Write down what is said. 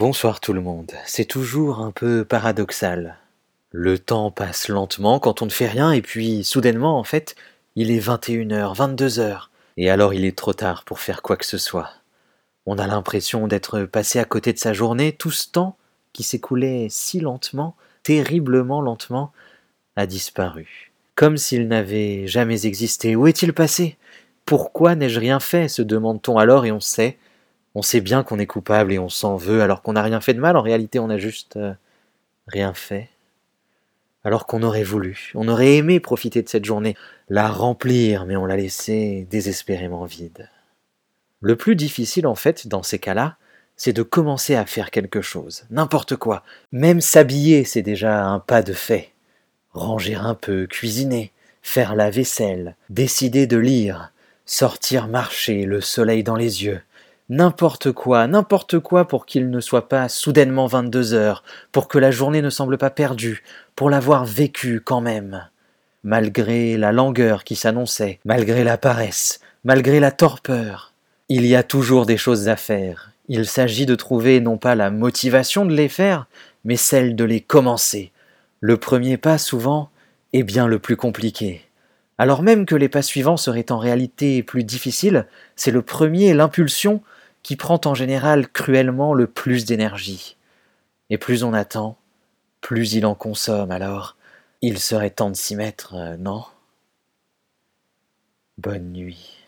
Bonsoir tout le monde. C'est toujours un peu paradoxal. Le temps passe lentement quand on ne fait rien et puis soudainement en fait, il est 21h, 22h et alors il est trop tard pour faire quoi que ce soit. On a l'impression d'être passé à côté de sa journée, tout ce temps qui s'écoulait si lentement, terriblement lentement, a disparu. Comme s'il n'avait jamais existé. Où est-il passé? Pourquoi n'ai-je rien fait? se demande-t-on alors et on sait on sait bien qu'on est coupable et on s'en veut alors qu'on n'a rien fait de mal, en réalité on n'a juste euh, rien fait. Alors qu'on aurait voulu, on aurait aimé profiter de cette journée, la remplir, mais on l'a laissée désespérément vide. Le plus difficile en fait dans ces cas-là, c'est de commencer à faire quelque chose, n'importe quoi. Même s'habiller, c'est déjà un pas de fait. Ranger un peu, cuisiner, faire la vaisselle, décider de lire, sortir marcher, le soleil dans les yeux, N'importe quoi, n'importe quoi pour qu'il ne soit pas soudainement 22 heures, pour que la journée ne semble pas perdue, pour l'avoir vécue quand même. Malgré la langueur qui s'annonçait, malgré la paresse, malgré la torpeur, il y a toujours des choses à faire. Il s'agit de trouver non pas la motivation de les faire, mais celle de les commencer. Le premier pas, souvent, est bien le plus compliqué. Alors même que les pas suivants seraient en réalité plus difficiles, c'est le premier, l'impulsion, qui prend en général cruellement le plus d'énergie. Et plus on attend, plus il en consomme, alors il serait temps de s'y mettre, euh, non? Bonne nuit.